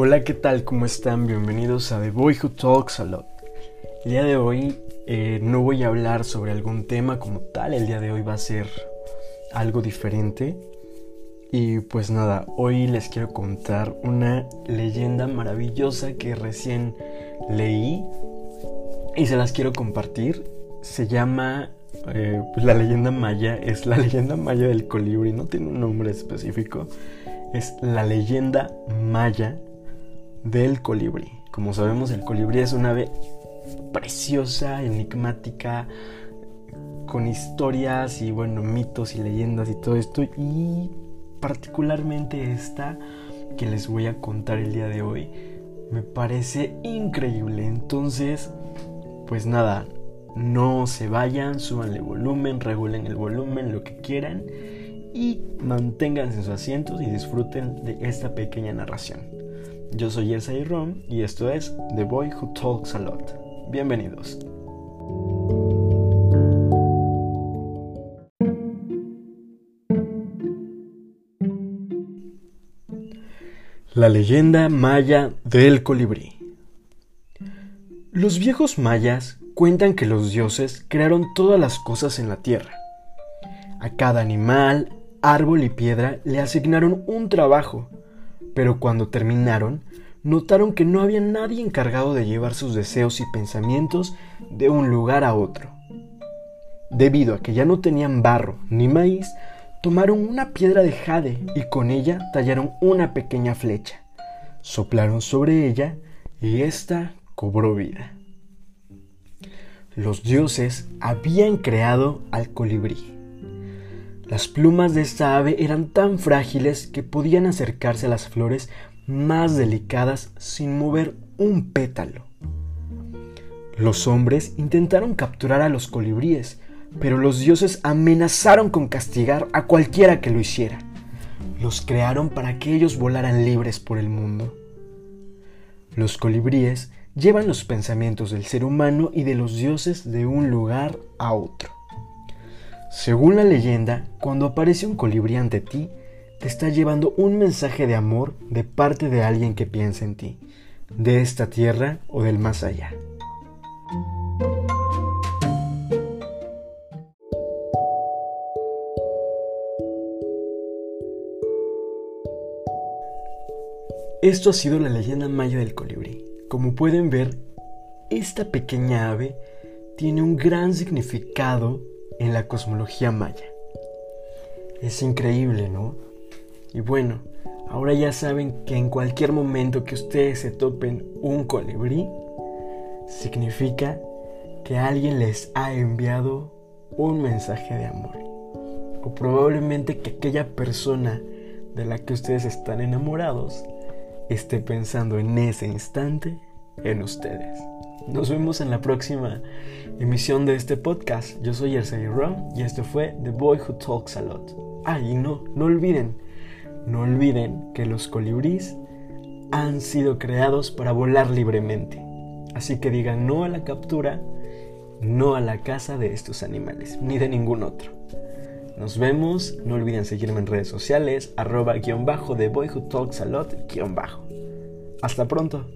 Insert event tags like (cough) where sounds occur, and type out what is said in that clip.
Hola, ¿qué tal? ¿Cómo están? Bienvenidos a The Boy Who Talks a Lot. El día de hoy eh, no voy a hablar sobre algún tema como tal, el día de hoy va a ser algo diferente. Y pues nada, hoy les quiero contar una leyenda maravillosa que recién leí y se las quiero compartir. Se llama, eh, pues la leyenda maya, es la (laughs) leyenda maya del colibrí, no tiene un nombre específico. Es la leyenda maya del colibrí. Como sabemos, el colibrí es una ave preciosa, enigmática, con historias y bueno, mitos y leyendas y todo esto. Y particularmente esta que les voy a contar el día de hoy me parece increíble. Entonces, pues nada, no se vayan, súbanle volumen, regulen el volumen, lo que quieran y manténganse en sus asientos y disfruten de esta pequeña narración. Yo soy Elsa y Ron y esto es The Boy Who Talks a Lot. Bienvenidos. La leyenda maya del colibrí. Los viejos mayas cuentan que los dioses crearon todas las cosas en la tierra. A cada animal, árbol y piedra le asignaron un trabajo pero cuando terminaron, notaron que no había nadie encargado de llevar sus deseos y pensamientos de un lugar a otro. Debido a que ya no tenían barro ni maíz, tomaron una piedra de jade y con ella tallaron una pequeña flecha. Soplaron sobre ella y ésta cobró vida. Los dioses habían creado al colibrí las plumas de esta ave eran tan frágiles que podían acercarse a las flores más delicadas sin mover un pétalo. Los hombres intentaron capturar a los colibríes, pero los dioses amenazaron con castigar a cualquiera que lo hiciera. Los crearon para que ellos volaran libres por el mundo. Los colibríes llevan los pensamientos del ser humano y de los dioses de un lugar a otro. Según la leyenda, cuando aparece un colibrí ante ti, te está llevando un mensaje de amor de parte de alguien que piensa en ti, de esta tierra o del más allá. Esto ha sido la leyenda maya del colibrí. Como pueden ver, esta pequeña ave tiene un gran significado en la cosmología maya. Es increíble, ¿no? Y bueno, ahora ya saben que en cualquier momento que ustedes se topen un colibrí, significa que alguien les ha enviado un mensaje de amor. O probablemente que aquella persona de la que ustedes están enamorados esté pensando en ese instante en ustedes. Nos vemos en la próxima emisión de este podcast. Yo soy Ersay Ron y esto fue The Boy Who Talks a Lot. Ah, y no, no olviden, no olviden que los colibríes han sido creados para volar libremente. Así que digan no a la captura, no a la caza de estos animales, ni de ningún otro. Nos vemos, no olviden seguirme en redes sociales, arroba guion bajo The Boy Who Talks a Lot guion bajo. Hasta pronto.